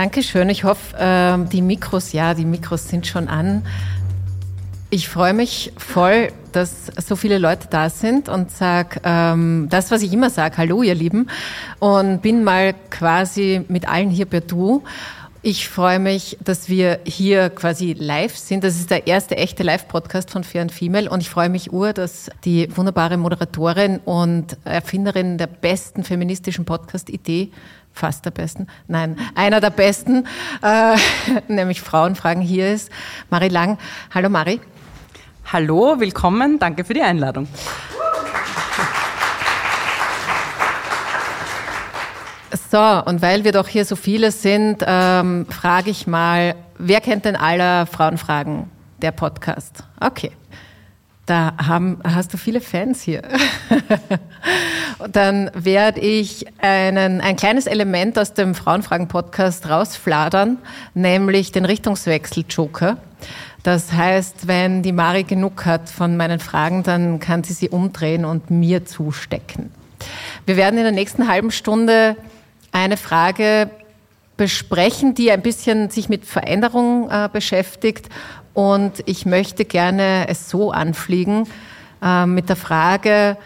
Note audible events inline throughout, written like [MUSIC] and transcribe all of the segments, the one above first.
Dankeschön. Ich hoffe, äh, die Mikros, ja, die Mikros sind schon an. Ich freue mich voll, dass so viele Leute da sind und sag ähm, das, was ich immer sage, hallo ihr Lieben, und bin mal quasi mit allen hier per Du. Ich freue mich, dass wir hier quasi live sind. Das ist der erste echte Live-Podcast von Fair Female und ich freue mich ur, dass die wunderbare Moderatorin und Erfinderin der besten feministischen Podcast-Idee fast der besten, nein, einer der besten, äh, [LAUGHS] nämlich Frauenfragen hier ist, Marie Lang. Hallo Marie. Hallo, willkommen, danke für die Einladung. So, und weil wir doch hier so viele sind, ähm, frage ich mal, wer kennt denn aller Frauenfragen, der Podcast? Okay. Da haben, hast du viele Fans hier. [LAUGHS] dann werde ich einen, ein kleines Element aus dem Frauenfragen-Podcast rausfladern, nämlich den Richtungswechsel-Joker. Das heißt, wenn die Mari genug hat von meinen Fragen, dann kann sie sie umdrehen und mir zustecken. Wir werden in der nächsten halben Stunde eine Frage besprechen, die ein bisschen sich mit Veränderung äh, beschäftigt. Und ich möchte gerne es so anfliegen äh, mit der Frage,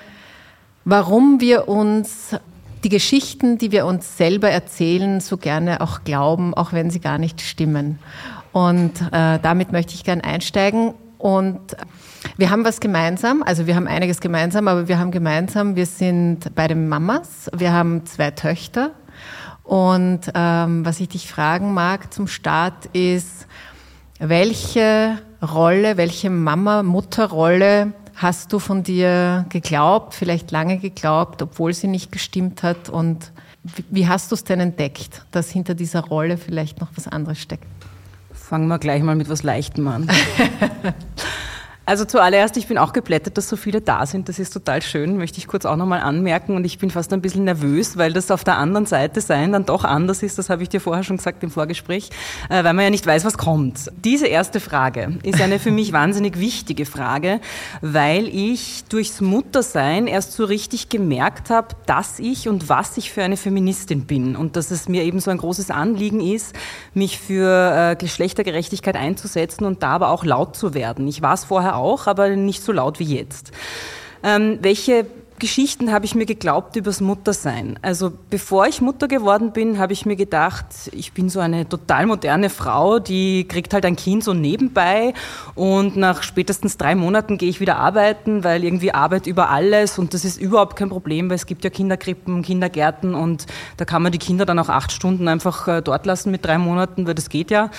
warum wir uns die Geschichten, die wir uns selber erzählen, so gerne auch glauben, auch wenn sie gar nicht stimmen. Und äh, damit möchte ich gerne einsteigen. Und wir haben was gemeinsam, also wir haben einiges gemeinsam, aber wir haben gemeinsam, wir sind beide Mamas, wir haben zwei Töchter. Und ähm, was ich dich fragen mag zum Start ist, welche Rolle, welche Mama-Mutter-Rolle hast du von dir geglaubt, vielleicht lange geglaubt, obwohl sie nicht gestimmt hat? Und wie hast du es denn entdeckt, dass hinter dieser Rolle vielleicht noch was anderes steckt? Fangen wir gleich mal mit was Leichtem an. [LAUGHS] Also zuallererst, ich bin auch geplättet, dass so viele da sind. Das ist total schön, möchte ich kurz auch nochmal anmerken. Und ich bin fast ein bisschen nervös, weil das auf der anderen Seite sein dann doch anders ist. Das habe ich dir vorher schon gesagt im Vorgespräch, äh, weil man ja nicht weiß, was kommt. Diese erste Frage ist eine für mich [LAUGHS] wahnsinnig wichtige Frage, weil ich durchs Muttersein erst so richtig gemerkt habe, dass ich und was ich für eine Feministin bin. Und dass es mir eben so ein großes Anliegen ist, mich für äh, Geschlechtergerechtigkeit einzusetzen und da aber auch laut zu werden. Ich war es vorher auch, aber nicht so laut wie jetzt. Ähm, welche Geschichten habe ich mir geglaubt übers Muttersein. Also bevor ich Mutter geworden bin, habe ich mir gedacht, ich bin so eine total moderne Frau, die kriegt halt ein Kind so nebenbei und nach spätestens drei Monaten gehe ich wieder arbeiten, weil irgendwie Arbeit über alles und das ist überhaupt kein Problem, weil es gibt ja Kinderkrippen, Kindergärten und da kann man die Kinder dann auch acht Stunden einfach äh, dort lassen mit drei Monaten, weil das geht ja.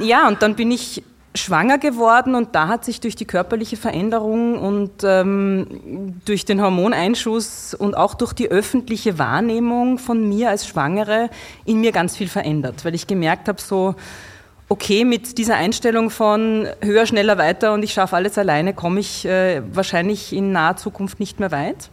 Ja, und dann bin ich schwanger geworden und da hat sich durch die körperliche Veränderung und ähm, durch den Hormoneinschuss und auch durch die öffentliche Wahrnehmung von mir als Schwangere in mir ganz viel verändert, weil ich gemerkt habe, so, okay, mit dieser Einstellung von höher, schneller, weiter und ich schaffe alles alleine, komme ich äh, wahrscheinlich in naher Zukunft nicht mehr weit.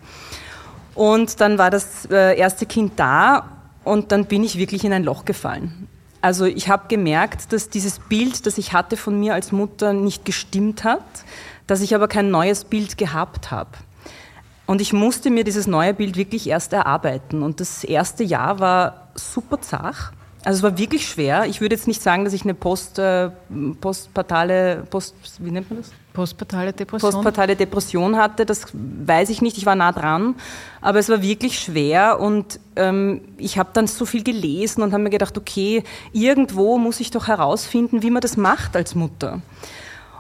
Und dann war das äh, erste Kind da und dann bin ich wirklich in ein Loch gefallen. Also ich habe gemerkt, dass dieses Bild, das ich hatte von mir als Mutter, nicht gestimmt hat, dass ich aber kein neues Bild gehabt habe. Und ich musste mir dieses neue Bild wirklich erst erarbeiten. Und das erste Jahr war super zach. Also es war wirklich schwer. Ich würde jetzt nicht sagen, dass ich eine Post, äh, postpartale, Post, wie nennt man das? Postpartale Depression. Postpartale Depression hatte, das weiß ich nicht, ich war nah dran. Aber es war wirklich schwer und ähm, ich habe dann so viel gelesen und habe mir gedacht, okay, irgendwo muss ich doch herausfinden, wie man das macht als Mutter.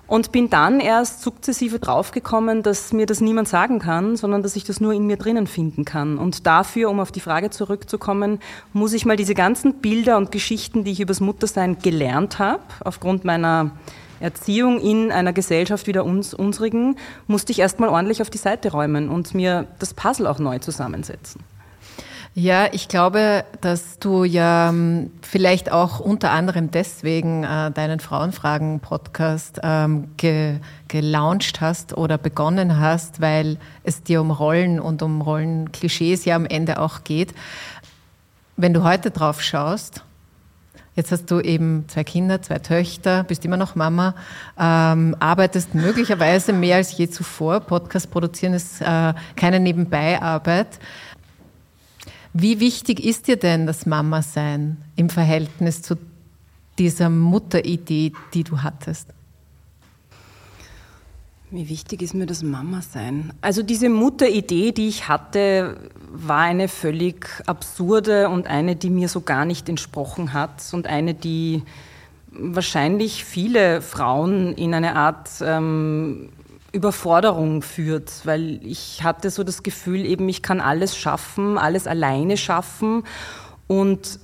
Und bin dann erst sukzessive draufgekommen, dass mir das niemand sagen kann, sondern dass ich das nur in mir drinnen finden kann. Und dafür, um auf die Frage zurückzukommen, muss ich mal diese ganzen Bilder und Geschichten, die ich übers Muttersein gelernt habe, aufgrund meiner Erziehung in einer Gesellschaft wie der uns, unsrigen, musste ich erst mal ordentlich auf die Seite räumen und mir das Puzzle auch neu zusammensetzen. Ja, ich glaube, dass du ja ähm, vielleicht auch unter anderem deswegen äh, deinen Frauenfragen-Podcast ähm, ge gelauncht hast oder begonnen hast, weil es dir um Rollen und um Rollenklischees ja am Ende auch geht. Wenn du heute drauf schaust, Jetzt hast du eben zwei Kinder, zwei Töchter, bist immer noch Mama, ähm, arbeitest möglicherweise mehr als je zuvor. Podcast produzieren ist äh, keine Nebenbeiarbeit. Wie wichtig ist dir denn das Mama-Sein im Verhältnis zu dieser Mutteridee, die du hattest? Wie wichtig ist mir das Mama-Sein? Also diese Mutteridee, die ich hatte, war eine völlig absurde und eine, die mir so gar nicht entsprochen hat und eine, die wahrscheinlich viele Frauen in eine Art ähm, Überforderung führt, weil ich hatte so das Gefühl, eben ich kann alles schaffen, alles alleine schaffen und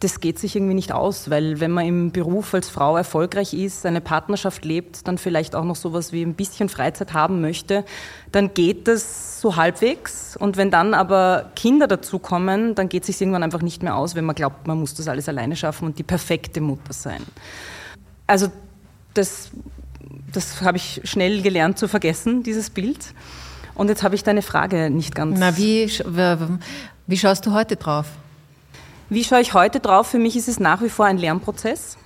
das geht sich irgendwie nicht aus, weil wenn man im Beruf als Frau erfolgreich ist, eine Partnerschaft lebt, dann vielleicht auch noch sowas wie ein bisschen Freizeit haben möchte, dann geht das so halbwegs. Und wenn dann aber Kinder dazukommen, dann geht es sich irgendwann einfach nicht mehr aus, wenn man glaubt, man muss das alles alleine schaffen und die perfekte Mutter sein. Also das das habe ich schnell gelernt zu vergessen, dieses Bild. Und jetzt habe ich deine Frage nicht ganz. Na, wie, wie schaust du heute drauf? Wie schaue ich heute drauf? Für mich ist es nach wie vor ein Lernprozess.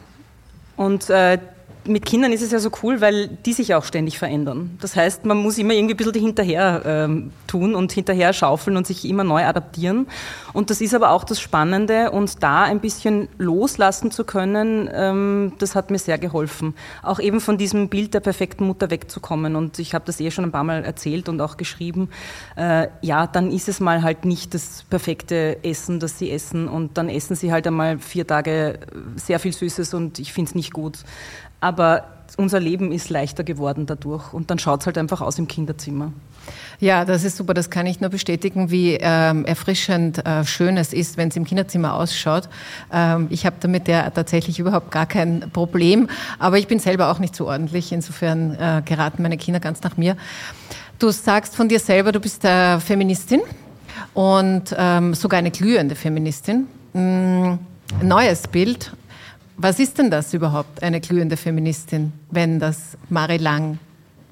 Und äh, mit Kindern ist es ja so cool, weil die sich auch ständig verändern. Das heißt, man muss immer irgendwie ein bisschen hinterher ähm, tun und hinterher schaufeln und sich immer neu adaptieren. Und das ist aber auch das Spannende und da ein bisschen loslassen zu können, ähm, das hat mir sehr geholfen. Auch eben von diesem Bild der perfekten Mutter wegzukommen. Und ich habe das eh schon ein paar Mal erzählt und auch geschrieben. Äh, ja, dann ist es mal halt nicht das perfekte Essen, das sie essen und dann essen sie halt einmal vier Tage sehr viel Süßes und ich finde es nicht gut aber unser Leben ist leichter geworden dadurch und dann schaut es halt einfach aus im Kinderzimmer. Ja, das ist super. Das kann ich nur bestätigen, wie ähm, erfrischend äh, schön es ist, wenn es im Kinderzimmer ausschaut. Ähm, ich habe damit ja tatsächlich überhaupt gar kein Problem, aber ich bin selber auch nicht so ordentlich. Insofern äh, geraten meine Kinder ganz nach mir. Du sagst von dir selber, du bist äh, Feministin und ähm, sogar eine glühende Feministin. Mm, neues Bild was ist denn das überhaupt, eine glühende Feministin, wenn das Marie Lang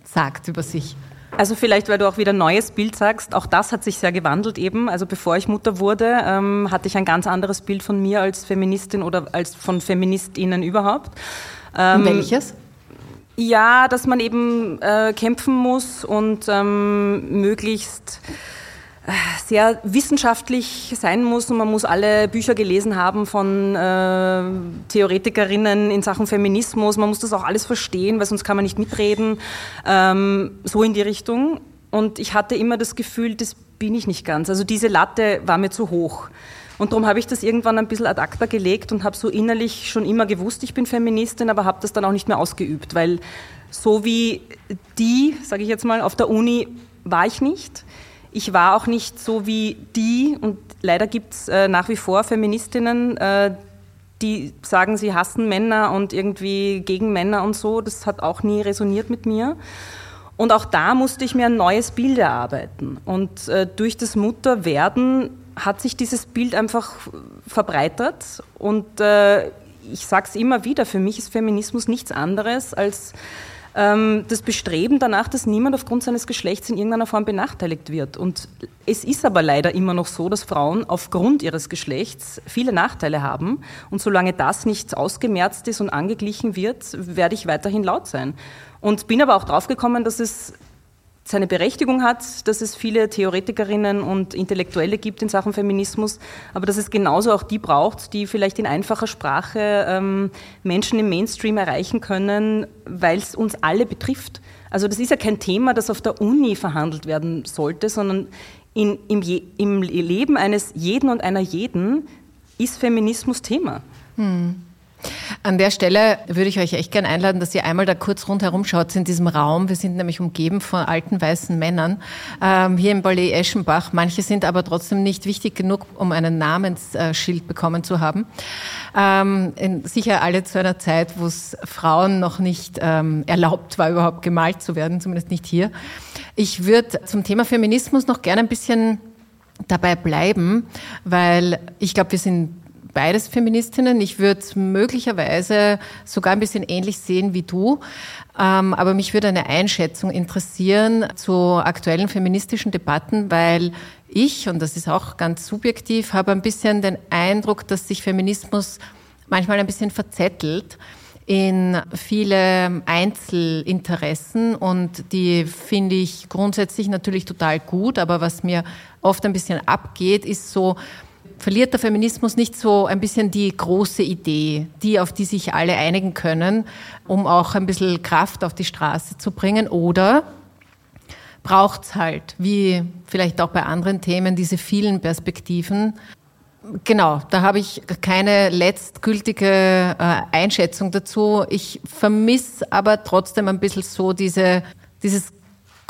sagt über sich? Also vielleicht, weil du auch wieder ein neues Bild sagst, auch das hat sich sehr gewandelt eben. Also bevor ich Mutter wurde, ähm, hatte ich ein ganz anderes Bild von mir als Feministin oder als von Feministinnen überhaupt. Ähm, welches? Ja, dass man eben äh, kämpfen muss und ähm, möglichst sehr wissenschaftlich sein muss und man muss alle Bücher gelesen haben von äh, Theoretikerinnen in Sachen Feminismus. Man muss das auch alles verstehen, weil sonst kann man nicht mitreden. Ähm, so in die Richtung. Und ich hatte immer das Gefühl, das bin ich nicht ganz. Also diese Latte war mir zu hoch. Und darum habe ich das irgendwann ein bisschen ad acta gelegt und habe so innerlich schon immer gewusst, ich bin Feministin, aber habe das dann auch nicht mehr ausgeübt, weil so wie die, sage ich jetzt mal, auf der Uni war ich nicht. Ich war auch nicht so wie die, und leider gibt es äh, nach wie vor Feministinnen, äh, die sagen, sie hassen Männer und irgendwie gegen Männer und so. Das hat auch nie resoniert mit mir. Und auch da musste ich mir ein neues Bild erarbeiten. Und äh, durch das Mutterwerden hat sich dieses Bild einfach verbreitert. Und äh, ich sage es immer wieder, für mich ist Feminismus nichts anderes als das Bestreben danach, dass niemand aufgrund seines Geschlechts in irgendeiner Form benachteiligt wird. Und es ist aber leider immer noch so, dass Frauen aufgrund ihres Geschlechts viele Nachteile haben. Und solange das nicht ausgemerzt ist und angeglichen wird, werde ich weiterhin laut sein. Und bin aber auch draufgekommen, dass es seine Berechtigung hat, dass es viele Theoretikerinnen und Intellektuelle gibt in Sachen Feminismus, aber dass es genauso auch die braucht, die vielleicht in einfacher Sprache ähm, Menschen im Mainstream erreichen können, weil es uns alle betrifft. Also das ist ja kein Thema, das auf der Uni verhandelt werden sollte, sondern in, im, im Leben eines jeden und einer jeden ist Feminismus Thema. Hm. An der Stelle würde ich euch echt gerne einladen, dass ihr einmal da kurz rundherum schaut in diesem Raum. Wir sind nämlich umgeben von alten weißen Männern ähm, hier im Ballet Eschenbach. Manche sind aber trotzdem nicht wichtig genug, um einen Namensschild bekommen zu haben. Ähm, in, sicher alle zu einer Zeit, wo es Frauen noch nicht ähm, erlaubt war, überhaupt gemalt zu werden, zumindest nicht hier. Ich würde zum Thema Feminismus noch gerne ein bisschen dabei bleiben, weil ich glaube, wir sind beides Feministinnen. Ich würde möglicherweise sogar ein bisschen ähnlich sehen wie du. Ähm, aber mich würde eine Einschätzung interessieren zu aktuellen feministischen Debatten, weil ich, und das ist auch ganz subjektiv, habe ein bisschen den Eindruck, dass sich Feminismus manchmal ein bisschen verzettelt in viele Einzelinteressen und die finde ich grundsätzlich natürlich total gut, aber was mir oft ein bisschen abgeht, ist so verliert der Feminismus nicht so ein bisschen die große Idee, die, auf die sich alle einigen können, um auch ein bisschen Kraft auf die Straße zu bringen? Oder braucht es halt, wie vielleicht auch bei anderen Themen, diese vielen Perspektiven? Genau, da habe ich keine letztgültige äh, Einschätzung dazu. Ich vermisse aber trotzdem ein bisschen so diese, dieses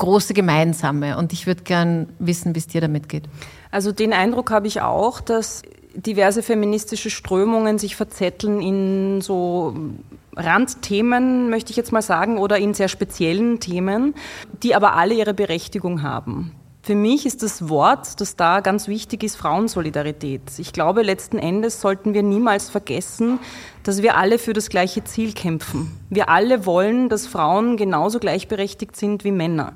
große Gemeinsame und ich würde gern wissen, wie es dir damit geht. Also den Eindruck habe ich auch, dass diverse feministische Strömungen sich verzetteln in so Randthemen, möchte ich jetzt mal sagen, oder in sehr speziellen Themen, die aber alle ihre Berechtigung haben. Für mich ist das Wort, das da ganz wichtig ist, Frauensolidarität. Ich glaube, letzten Endes sollten wir niemals vergessen, dass wir alle für das gleiche Ziel kämpfen. Wir alle wollen, dass Frauen genauso gleichberechtigt sind wie Männer.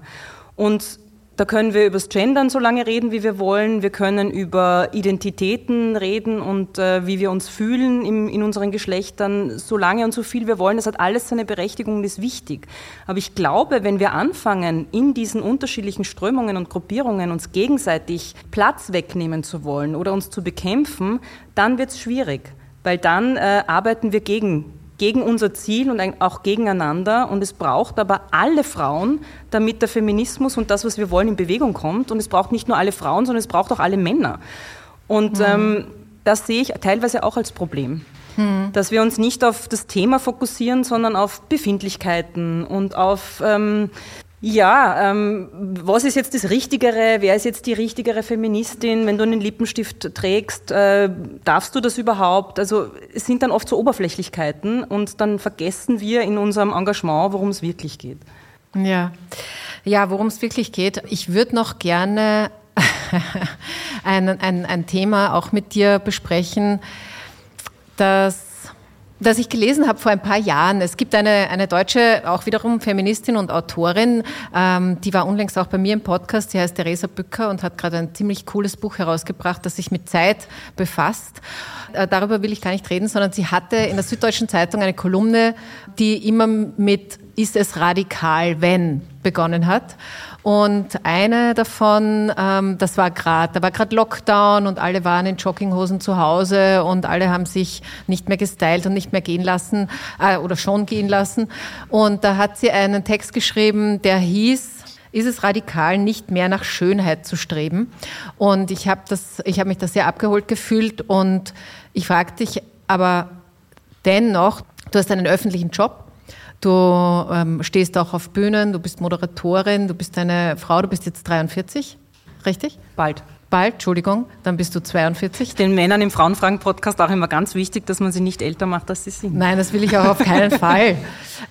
Und da können wir über das Gendern so lange reden, wie wir wollen. Wir können über Identitäten reden und äh, wie wir uns fühlen im, in unseren Geschlechtern, so lange und so viel wir wollen. Das hat alles seine Berechtigung und ist wichtig. Aber ich glaube, wenn wir anfangen, in diesen unterschiedlichen Strömungen und Gruppierungen uns gegenseitig Platz wegnehmen zu wollen oder uns zu bekämpfen, dann wird es schwierig, weil dann äh, arbeiten wir gegen gegen unser Ziel und auch gegeneinander. Und es braucht aber alle Frauen, damit der Feminismus und das, was wir wollen, in Bewegung kommt. Und es braucht nicht nur alle Frauen, sondern es braucht auch alle Männer. Und mhm. ähm, das sehe ich teilweise auch als Problem. Mhm. Dass wir uns nicht auf das Thema fokussieren, sondern auf Befindlichkeiten und auf ähm, ja, ähm, was ist jetzt das Richtigere? Wer ist jetzt die richtigere Feministin? Wenn du einen Lippenstift trägst, äh, darfst du das überhaupt? Also es sind dann oft so Oberflächlichkeiten und dann vergessen wir in unserem Engagement, worum es wirklich geht. Ja, ja, worum es wirklich geht. Ich würde noch gerne [LAUGHS] ein, ein, ein Thema auch mit dir besprechen, das das ich gelesen habe vor ein paar Jahren. Es gibt eine, eine deutsche, auch wiederum Feministin und Autorin, ähm, die war unlängst auch bei mir im Podcast, die heißt Theresa Bücker und hat gerade ein ziemlich cooles Buch herausgebracht, das sich mit Zeit befasst. Äh, darüber will ich gar nicht reden, sondern sie hatte in der Süddeutschen Zeitung eine Kolumne, die immer mit Ist es radikal, wenn begonnen hat. Und eine davon, ähm, das war gerade, da war gerade Lockdown und alle waren in Jogginghosen zu Hause und alle haben sich nicht mehr gestylt und nicht mehr gehen lassen äh, oder schon gehen lassen. Und da hat sie einen Text geschrieben, der hieß, ist es radikal, nicht mehr nach Schönheit zu streben. Und ich habe habe mich da sehr abgeholt gefühlt und ich fragte dich aber dennoch, du hast einen öffentlichen Job, Du ähm, stehst auch auf Bühnen, du bist Moderatorin, du bist eine Frau, du bist jetzt 43, richtig? Bald. Bald, Entschuldigung, dann bist du 42. Den Männern im Frauenfragen-Podcast auch immer ganz wichtig, dass man sie nicht älter macht, als sie sind. Nein, das will ich auch auf keinen [LAUGHS] Fall.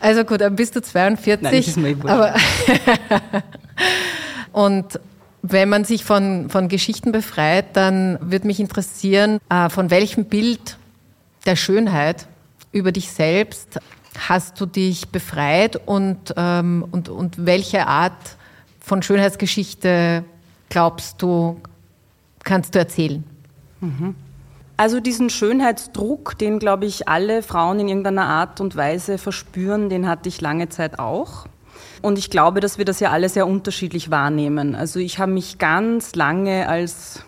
Also gut, dann bist du 42. Nein, das ist mir aber [LAUGHS] Und wenn man sich von, von Geschichten befreit, dann würde mich interessieren, äh, von welchem Bild der Schönheit über dich selbst hast du dich befreit und, ähm, und, und welche Art von Schönheitsgeschichte glaubst du, kannst du erzählen? Mhm. Also diesen Schönheitsdruck, den, glaube ich, alle Frauen in irgendeiner Art und Weise verspüren, den hatte ich lange Zeit auch. Und ich glaube, dass wir das ja alle sehr unterschiedlich wahrnehmen. Also ich habe mich ganz lange als,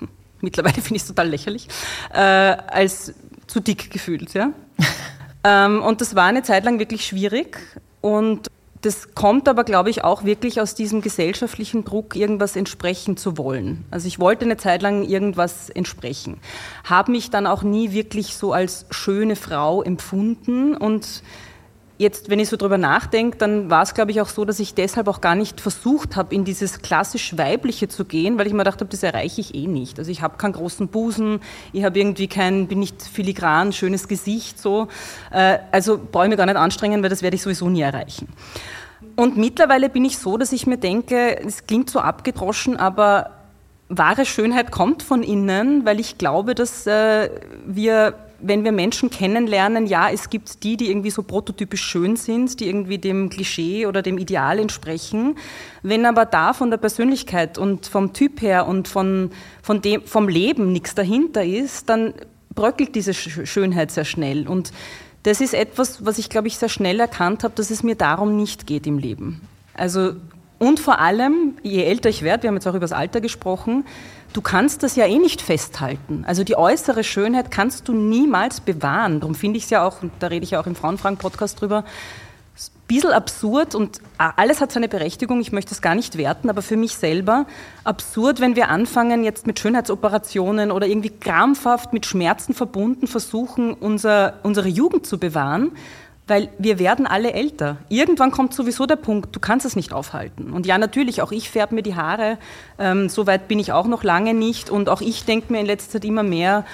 [LAUGHS] mittlerweile finde ich es total lächerlich, äh, als zu dick gefühlt. Ja? [LAUGHS] ähm, und das war eine Zeit lang wirklich schwierig. Und das kommt aber, glaube ich, auch wirklich aus diesem gesellschaftlichen Druck, irgendwas entsprechen zu wollen. Also ich wollte eine Zeit lang irgendwas entsprechen, habe mich dann auch nie wirklich so als schöne Frau empfunden und Jetzt, wenn ich so drüber nachdenke, dann war es, glaube ich, auch so, dass ich deshalb auch gar nicht versucht habe, in dieses klassisch Weibliche zu gehen, weil ich mir gedacht habe, das erreiche ich eh nicht. Also ich habe keinen großen Busen, ich habe irgendwie kein, bin nicht filigran, schönes Gesicht, so. Äh, also brauche ich mir gar nicht anstrengen, weil das werde ich sowieso nie erreichen. Und mittlerweile bin ich so, dass ich mir denke, es klingt so abgedroschen, aber wahre Schönheit kommt von innen, weil ich glaube, dass äh, wir wenn wir Menschen kennenlernen, ja, es gibt die, die irgendwie so prototypisch schön sind, die irgendwie dem Klischee oder dem Ideal entsprechen. Wenn aber da von der Persönlichkeit und vom Typ her und von, von dem, vom Leben nichts dahinter ist, dann bröckelt diese Schönheit sehr schnell. Und das ist etwas, was ich, glaube ich, sehr schnell erkannt habe, dass es mir darum nicht geht im Leben. Also, und vor allem, je älter ich werde, wir haben jetzt auch über das Alter gesprochen, du kannst das ja eh nicht festhalten. Also die äußere Schönheit kannst du niemals bewahren. Darum finde ich es ja auch, und da rede ich ja auch im Frauenfragen-Podcast drüber, ein bisschen absurd und alles hat seine Berechtigung, ich möchte es gar nicht werten, aber für mich selber absurd, wenn wir anfangen, jetzt mit Schönheitsoperationen oder irgendwie krampfhaft mit Schmerzen verbunden versuchen, unser, unsere Jugend zu bewahren, weil wir werden alle älter. Irgendwann kommt sowieso der Punkt, du kannst es nicht aufhalten. Und ja, natürlich, auch ich färbe mir die Haare, ähm, so weit bin ich auch noch lange nicht. Und auch ich denke mir in letzter Zeit immer mehr,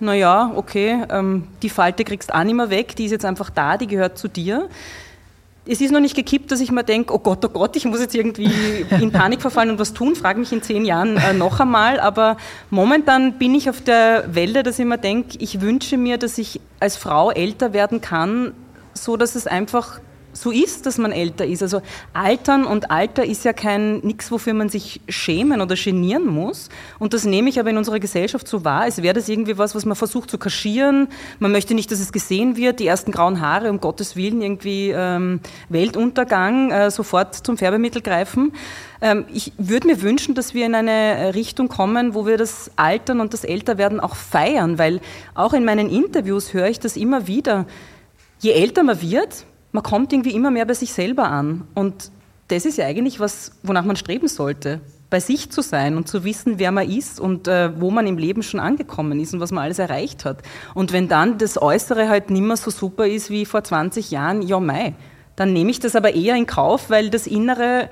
naja, okay, ähm, die Falte kriegst du auch nicht mehr weg, die ist jetzt einfach da, die gehört zu dir. Es ist noch nicht gekippt, dass ich mir denke, oh Gott, oh Gott, ich muss jetzt irgendwie [LAUGHS] in Panik verfallen und was tun, frage mich in zehn Jahren äh, noch einmal. Aber momentan bin ich auf der Welle, dass ich mir denke, ich wünsche mir, dass ich als Frau älter werden kann, so, dass es einfach so ist, dass man älter ist. Also Altern und Alter ist ja kein nichts, wofür man sich schämen oder genieren muss. Und das nehme ich aber in unserer Gesellschaft so wahr, als wäre das irgendwie was, was man versucht zu kaschieren. Man möchte nicht, dass es gesehen wird. Die ersten grauen Haare, um Gottes Willen, irgendwie ähm, Weltuntergang, äh, sofort zum Färbemittel greifen. Ähm, ich würde mir wünschen, dass wir in eine Richtung kommen, wo wir das Altern und das Älterwerden auch feiern, weil auch in meinen Interviews höre ich das immer wieder je älter man wird, man kommt irgendwie immer mehr bei sich selber an. Und das ist ja eigentlich was, wonach man streben sollte. Bei sich zu sein und zu wissen, wer man ist und äh, wo man im Leben schon angekommen ist und was man alles erreicht hat. Und wenn dann das Äußere halt nicht mehr so super ist wie vor 20 Jahren, ja mei, dann nehme ich das aber eher in Kauf, weil das Innere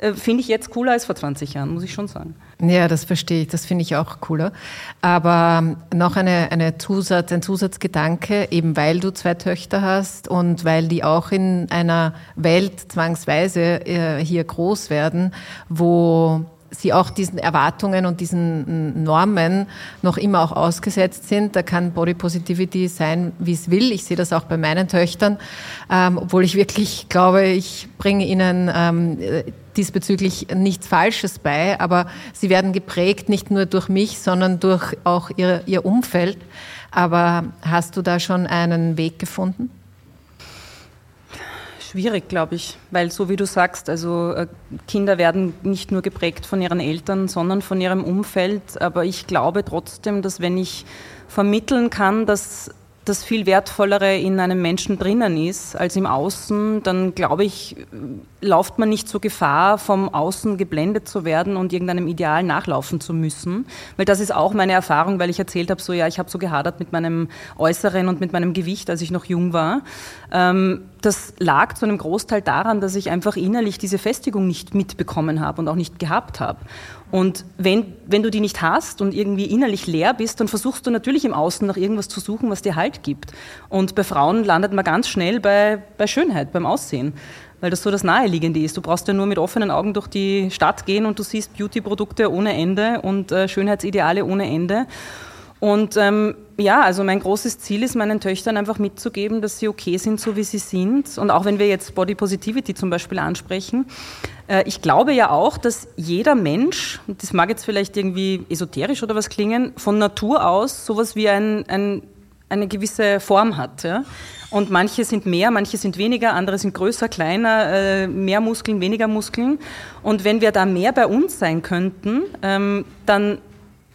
äh, finde ich jetzt cooler als vor 20 Jahren, muss ich schon sagen. Ja, das verstehe ich, das finde ich auch cooler. Aber ähm, noch eine, eine Zusatz, ein Zusatzgedanke, eben weil du zwei Töchter hast und weil die auch in einer Welt zwangsweise äh, hier groß werden, wo sie auch diesen Erwartungen und diesen Normen noch immer auch ausgesetzt sind. Da kann Body Positivity sein, wie es will. Ich sehe das auch bei meinen Töchtern, ähm, obwohl ich wirklich glaube, ich bringe ihnen ähm, diesbezüglich nichts Falsches bei, aber sie werden geprägt nicht nur durch mich, sondern durch auch ihr, ihr Umfeld. Aber hast du da schon einen Weg gefunden? schwierig, glaube ich, weil so wie du sagst, also äh, Kinder werden nicht nur geprägt von ihren Eltern, sondern von ihrem Umfeld. Aber ich glaube trotzdem, dass wenn ich vermitteln kann, dass das viel wertvollere in einem Menschen drinnen ist als im Außen, dann glaube ich, lauft man nicht so Gefahr, vom Außen geblendet zu werden und irgendeinem Ideal nachlaufen zu müssen. Weil das ist auch meine Erfahrung, weil ich erzählt habe, so ja, ich habe so gehadert mit meinem Äußeren und mit meinem Gewicht, als ich noch jung war. Ähm, das lag zu einem Großteil daran, dass ich einfach innerlich diese Festigung nicht mitbekommen habe und auch nicht gehabt habe. Und wenn, wenn du die nicht hast und irgendwie innerlich leer bist, dann versuchst du natürlich im Außen nach irgendwas zu suchen, was dir Halt gibt. Und bei Frauen landet man ganz schnell bei, bei Schönheit, beim Aussehen weil das so das Naheliegende ist. Du brauchst ja nur mit offenen Augen durch die Stadt gehen und du siehst Beauty-Produkte ohne Ende und äh, Schönheitsideale ohne Ende. Und ähm, ja, also mein großes Ziel ist, meinen Töchtern einfach mitzugeben, dass sie okay sind, so wie sie sind. Und auch wenn wir jetzt Body Positivity zum Beispiel ansprechen, ich glaube ja auch, dass jeder Mensch, und das mag jetzt vielleicht irgendwie esoterisch oder was klingen, von Natur aus sowas wie ein, ein, eine gewisse Form hat. Ja? Und manche sind mehr, manche sind weniger, andere sind größer, kleiner, äh, mehr Muskeln, weniger Muskeln. Und wenn wir da mehr bei uns sein könnten, ähm, dann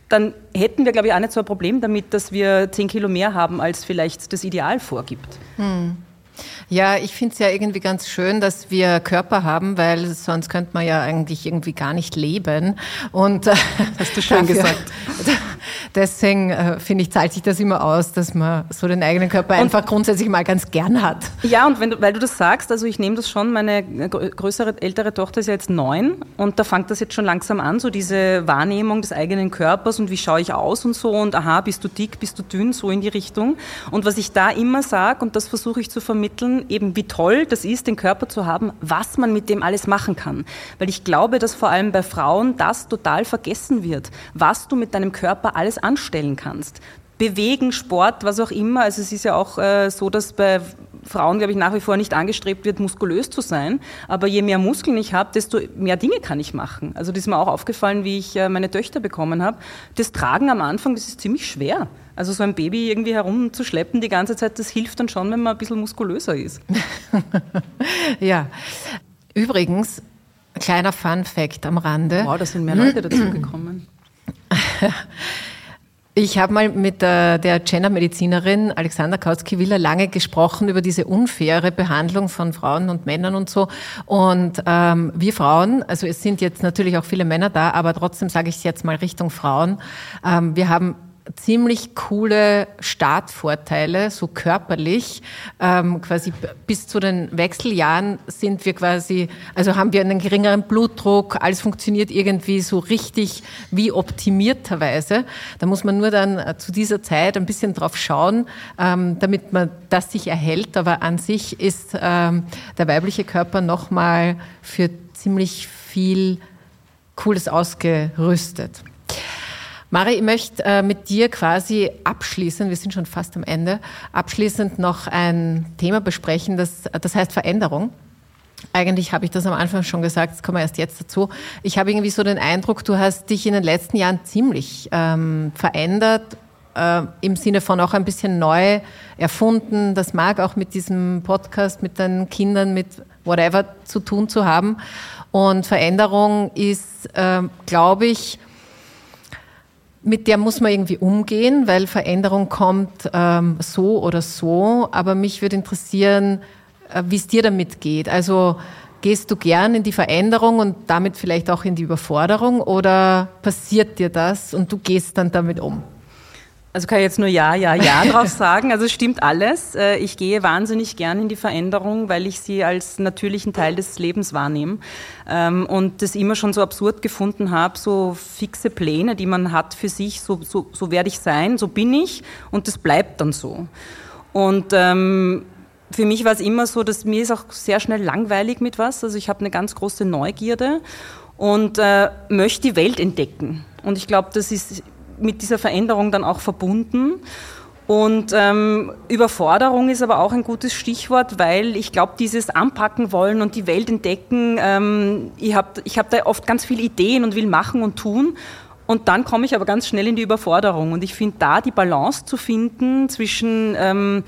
dann hätten wir, glaube ich, auch nicht so ein Problem damit, dass wir zehn Kilo mehr haben, als vielleicht das Ideal vorgibt. Hm. Ja, ich finde es ja irgendwie ganz schön, dass wir Körper haben, weil sonst könnte man ja eigentlich irgendwie gar nicht leben. Und äh, hast du schön dafür, gesagt. [LAUGHS] Deswegen äh, finde ich, zahlt sich das immer aus, dass man so den eigenen Körper und einfach grundsätzlich mal ganz gern hat. Ja, und wenn du, weil du das sagst, also ich nehme das schon, meine größere, ältere Tochter ist ja jetzt neun und da fängt das jetzt schon langsam an, so diese Wahrnehmung des eigenen Körpers und wie schaue ich aus und so und aha, bist du dick, bist du dünn, so in die Richtung. Und was ich da immer sage, und das versuche ich zu vermitteln, eben wie toll das ist, den Körper zu haben, was man mit dem alles machen kann. Weil ich glaube, dass vor allem bei Frauen das total vergessen wird, was du mit deinem Körper alles anstellen kannst. Bewegen, Sport, was auch immer. Also es ist ja auch äh, so, dass bei Frauen, glaube ich, nach wie vor nicht angestrebt wird, muskulös zu sein. Aber je mehr Muskeln ich habe, desto mehr Dinge kann ich machen. Also das ist mir auch aufgefallen, wie ich äh, meine Töchter bekommen habe. Das Tragen am Anfang, das ist ziemlich schwer. Also so ein Baby irgendwie herumzuschleppen die ganze Zeit, das hilft dann schon, wenn man ein bisschen muskulöser ist. [LAUGHS] ja. Übrigens, kleiner Fun Fact am Rande. Wow, da sind mehr Leute dazugekommen. [CLEARS THROAT] [LAUGHS] Ich habe mal mit der, der Gender-Medizinerin Alexander Kautsky-Willer lange gesprochen über diese unfaire Behandlung von Frauen und Männern und so. Und ähm, wir Frauen, also es sind jetzt natürlich auch viele Männer da, aber trotzdem sage ich es jetzt mal Richtung Frauen, ähm, wir haben ziemlich coole Startvorteile, so körperlich. Ähm, quasi bis zu den Wechseljahren sind wir quasi, also haben wir einen geringeren Blutdruck, alles funktioniert irgendwie so richtig wie optimierterweise. Da muss man nur dann äh, zu dieser Zeit ein bisschen drauf schauen, ähm, damit man das sich erhält. Aber an sich ist ähm, der weibliche Körper nochmal für ziemlich viel Cooles ausgerüstet. Mari, ich möchte äh, mit dir quasi abschließend, wir sind schon fast am Ende, abschließend noch ein Thema besprechen, das, das heißt Veränderung. Eigentlich habe ich das am Anfang schon gesagt, jetzt kommen wir erst jetzt dazu. Ich habe irgendwie so den Eindruck, du hast dich in den letzten Jahren ziemlich ähm, verändert, äh, im Sinne von auch ein bisschen neu erfunden. Das mag auch mit diesem Podcast, mit deinen Kindern, mit whatever zu tun zu haben. Und Veränderung ist, äh, glaube ich, mit der muss man irgendwie umgehen, weil Veränderung kommt ähm, so oder so. Aber mich würde interessieren, äh, wie es dir damit geht. Also gehst du gern in die Veränderung und damit vielleicht auch in die Überforderung oder passiert dir das und du gehst dann damit um? Also kann ich jetzt nur Ja, Ja, Ja [LAUGHS] drauf sagen. Also es stimmt alles. Äh, ich gehe wahnsinnig gern in die Veränderung, weil ich sie als natürlichen Teil des Lebens wahrnehme ähm, und das immer schon so absurd gefunden habe, so fixe Pläne, die man hat für sich, so, so, so werde ich sein, so bin ich und das bleibt dann so. Und ähm, für mich war es immer so, dass mir ist auch sehr schnell langweilig mit was. Also ich habe eine ganz große Neugierde und äh, möchte die Welt entdecken. Und ich glaube, das ist mit dieser Veränderung dann auch verbunden. Und ähm, Überforderung ist aber auch ein gutes Stichwort, weil ich glaube, dieses Anpacken wollen und die Welt entdecken, ähm, ich habe ich hab da oft ganz viele Ideen und will machen und tun. Und dann komme ich aber ganz schnell in die Überforderung. Und ich finde da die Balance zu finden zwischen ähm,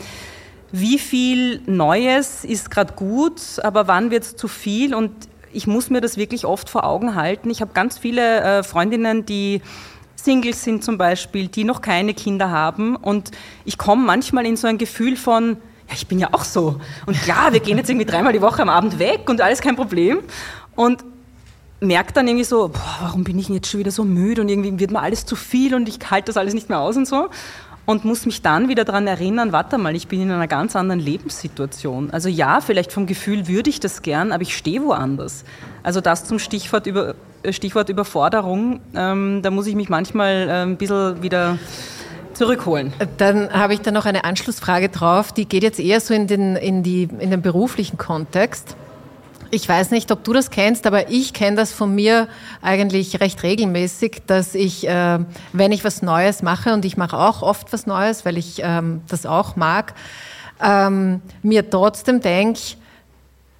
wie viel Neues ist gerade gut, aber wann wird es zu viel? Und ich muss mir das wirklich oft vor Augen halten. Ich habe ganz viele äh, Freundinnen, die Singles sind zum Beispiel, die noch keine Kinder haben. Und ich komme manchmal in so ein Gefühl von, ja, ich bin ja auch so. Und klar, wir gehen jetzt irgendwie dreimal die Woche am Abend weg und alles kein Problem. Und merke dann irgendwie so, boah, warum bin ich jetzt schon wieder so müde und irgendwie wird mir alles zu viel und ich halte das alles nicht mehr aus und so und muss mich dann wieder daran erinnern, warte mal, ich bin in einer ganz anderen Lebenssituation. Also ja, vielleicht vom Gefühl würde ich das gern, aber ich stehe woanders. Also das zum Stichwort, über, Stichwort Überforderung, ähm, da muss ich mich manchmal äh, ein bisschen wieder zurückholen. Dann habe ich da noch eine Anschlussfrage drauf, die geht jetzt eher so in den, in die, in den beruflichen Kontext. Ich weiß nicht, ob du das kennst, aber ich kenne das von mir eigentlich recht regelmäßig, dass ich, äh, wenn ich was Neues mache, und ich mache auch oft was Neues, weil ich ähm, das auch mag, ähm, mir trotzdem denke,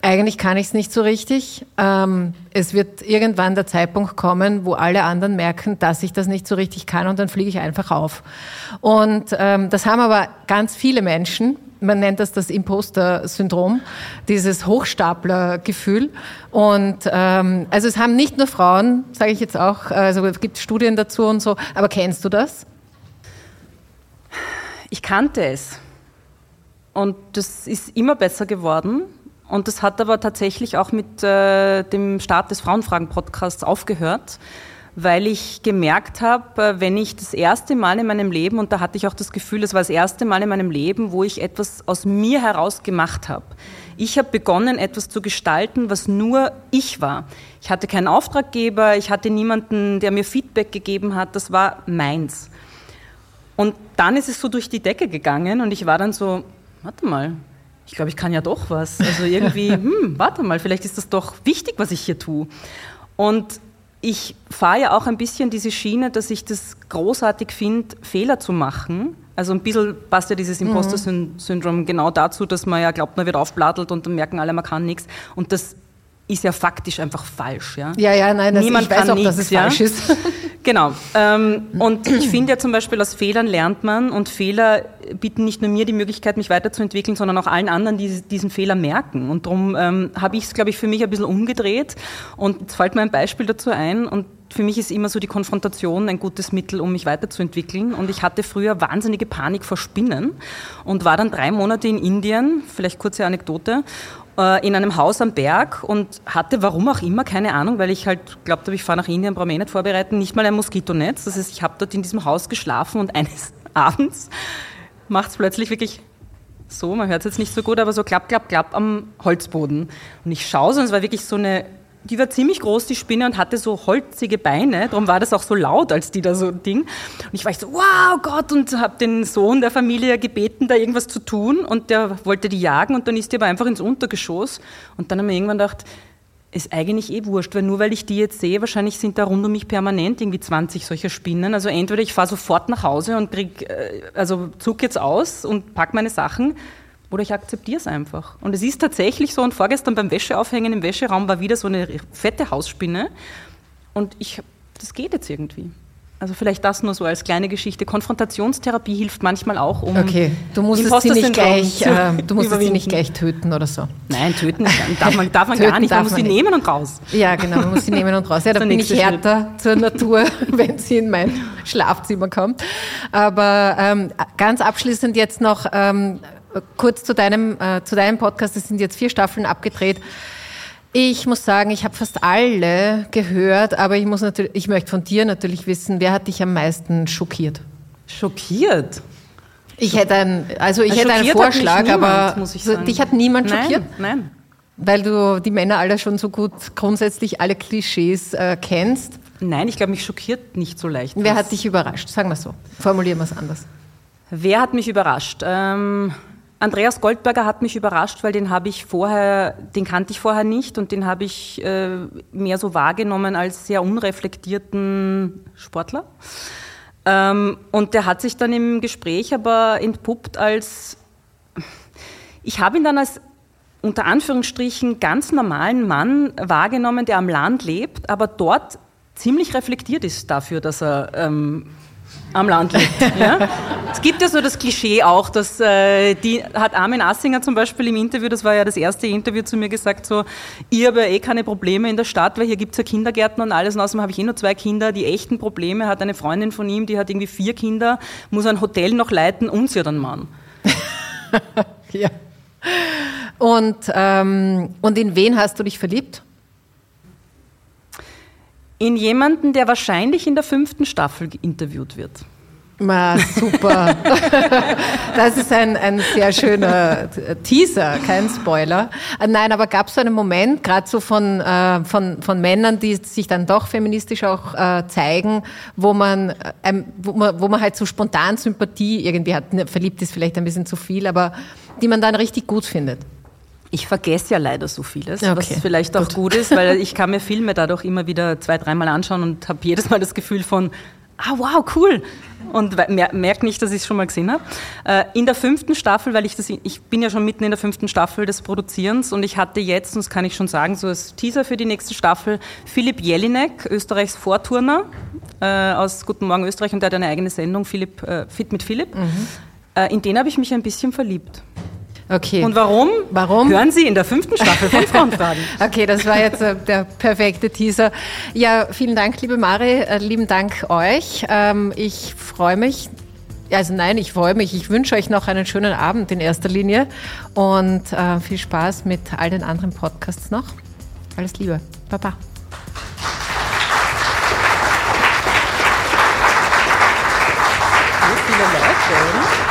eigentlich kann ich es nicht so richtig. Ähm, es wird irgendwann der Zeitpunkt kommen, wo alle anderen merken, dass ich das nicht so richtig kann und dann fliege ich einfach auf. Und ähm, das haben aber ganz viele Menschen. Man nennt das das Imposter-Syndrom, dieses Hochstapler-Gefühl. Und ähm, also es haben nicht nur Frauen, sage ich jetzt auch, also es gibt Studien dazu und so. Aber kennst du das? Ich kannte es. Und das ist immer besser geworden. Und das hat aber tatsächlich auch mit äh, dem Start des Frauenfragen-Podcasts aufgehört, weil ich gemerkt habe, äh, wenn ich das erste Mal in meinem Leben, und da hatte ich auch das Gefühl, es war das erste Mal in meinem Leben, wo ich etwas aus mir heraus gemacht habe. Ich habe begonnen, etwas zu gestalten, was nur ich war. Ich hatte keinen Auftraggeber, ich hatte niemanden, der mir Feedback gegeben hat, das war meins. Und dann ist es so durch die Decke gegangen und ich war dann so, warte mal, ich glaube, ich kann ja doch was. Also irgendwie, [LAUGHS] hm, warte mal, vielleicht ist das doch wichtig, was ich hier tue. Und ich fahre ja auch ein bisschen diese Schiene, dass ich das großartig finde, Fehler zu machen. Also ein bisschen passt ja dieses mhm. Imposter-Syndrom genau dazu, dass man ja glaubt, man wird aufblattelt und dann merken alle, man kann nichts. Und das ist ja faktisch einfach falsch. Ja, ja, ja nein, das, Niemand ich weiß auch, dass es ja? falsch ist. [LAUGHS] genau. Ähm, und ich finde ja zum Beispiel, aus Fehlern lernt man und Fehler bieten nicht nur mir die Möglichkeit, mich weiterzuentwickeln, sondern auch allen anderen, die diesen Fehler merken. Und darum ähm, habe ich es, glaube ich, für mich ein bisschen umgedreht. Und jetzt fällt mir ein Beispiel dazu ein und für mich ist immer so die Konfrontation ein gutes Mittel, um mich weiterzuentwickeln. Und ich hatte früher wahnsinnige Panik vor Spinnen und war dann drei Monate in Indien, vielleicht kurze Anekdote, äh, in einem Haus am Berg und hatte, warum auch immer, keine Ahnung, weil ich halt glaubt habe, ich fahre nach Indien, brauche mich nicht vorbereiten, nicht mal ein Moskitonetz. Das heißt, ich habe dort in diesem Haus geschlafen und [LAUGHS] eines Abends macht es plötzlich wirklich so, man hört es jetzt nicht so gut, aber so klapp, klapp, klapp am Holzboden. Und ich schaue so, und es war wirklich so eine die war ziemlich groß, die Spinne, und hatte so holzige Beine. Darum war das auch so laut, als die da so Ding. Und ich war so, wow, Gott, und habe den Sohn der Familie gebeten, da irgendwas zu tun. Und der wollte die jagen, und dann ist die aber einfach ins Untergeschoss. Und dann haben wir irgendwann gedacht, ist eigentlich eh wurscht, weil nur weil ich die jetzt sehe, wahrscheinlich sind da rund um mich permanent irgendwie 20 solcher Spinnen. Also entweder ich fahre sofort nach Hause und krieg, äh, also zuck jetzt aus und pack meine Sachen, oder ich akzeptiere es einfach. Und es ist tatsächlich so, und vorgestern beim Wäscheaufhängen im Wäscheraum war wieder so eine fette Hausspinne. Und ich, das geht jetzt irgendwie. Also vielleicht das nur so als kleine Geschichte. Konfrontationstherapie hilft manchmal auch, um Okay, du musst sie nicht gleich, äh, du musst sie nicht gleich töten oder so. Nein, töten darf man, darf man [LAUGHS] gar nicht. Man muss sie nehmen und raus. Ja, genau, man muss sie nehmen und raus. Ja, [LAUGHS] da bin ich härter Schritt. zur Natur, [LAUGHS] wenn sie in mein Schlafzimmer kommt. Aber ähm, ganz abschließend jetzt noch ähm, kurz zu deinem, äh, zu deinem Podcast. Es sind jetzt vier Staffeln abgedreht. Ich muss sagen, ich habe fast alle gehört, aber ich muss natürlich, ich möchte von dir natürlich wissen, wer hat dich am meisten schockiert? Schockiert? Ich hätte einen, also ich hätte einen Vorschlag, niemand, aber dich hat niemand nein, schockiert? Nein. Weil du die Männer alle schon so gut grundsätzlich alle Klischees äh, kennst. Nein, ich glaube, mich schockiert nicht so leicht. Wer hat dich überrascht? Sagen wir so. Formulieren wir es anders. Wer hat mich überrascht? Ähm, Andreas Goldberger hat mich überrascht, weil den habe ich vorher, den kannte ich vorher nicht und den habe ich äh, mehr so wahrgenommen als sehr unreflektierten Sportler. Ähm, und der hat sich dann im Gespräch aber entpuppt als, ich habe ihn dann als unter Anführungsstrichen ganz normalen Mann wahrgenommen, der am Land lebt, aber dort ziemlich reflektiert ist dafür, dass er ähm, am Land lebt. Ja? es gibt ja so das Klischee auch, dass äh, die hat Armin Assinger zum Beispiel im Interview, das war ja das erste Interview zu mir gesagt, so, ich habe ja eh keine Probleme in der Stadt, weil hier gibt es ja Kindergärten und alles und außerdem habe ich eh nur zwei Kinder, die echten Probleme hat eine Freundin von ihm, die hat irgendwie vier Kinder, muss ein Hotel noch leiten und sie hat einen Mann. [LAUGHS] ja. Und, ähm, und in wen hast du dich verliebt? In jemanden, der wahrscheinlich in der fünften Staffel interviewt wird. Ma, super. [LAUGHS] Das ist ein, ein sehr schöner Teaser, kein Spoiler. Äh, nein, aber gab es so einen Moment, gerade so von, äh, von, von Männern, die sich dann doch feministisch auch äh, zeigen, wo man, ähm, wo, man, wo man halt so spontan Sympathie irgendwie hat, ne, verliebt ist vielleicht ein bisschen zu viel, aber die man dann richtig gut findet? Ich vergesse ja leider so vieles, Okay, was vielleicht auch gut. ist, weil [LAUGHS] ich kann mir Filme dadurch immer wieder zwei, dreimal anschauen und habe jedes Mal das Gefühl von, ah wow, cool. Und merke nicht, dass ich es schon mal gesehen habe. Äh, in der fünften Staffel, weil ich das, ich bin ja schon mitten in der fünften Staffel des Produzierens und ich hatte jetzt, und das kann ich schon sagen, so als Teaser für die nächste Staffel, Philipp Jelinek, Österreichs Vorturner äh, aus Guten Morgen Österreich und der hat eine eigene Sendung, Philipp, äh, Fit mit Philipp. Äh, in den habe ich mich ein bisschen verliebt. Okay. Und warum? Warum? Hören Sie in der fünften Staffel von [LAUGHS] Frauenfragen. Okay, das war jetzt äh, der perfekte Teaser. Ja, vielen Dank, liebe Mari, äh, lieben Dank euch. Ähm, ich freue mich. Also nein, ich freue mich. Ich wünsche euch noch einen schönen Abend in erster Linie und äh, viel Spaß mit all den anderen Podcasts noch. Alles Liebe. Baba. So viele Leute, oder?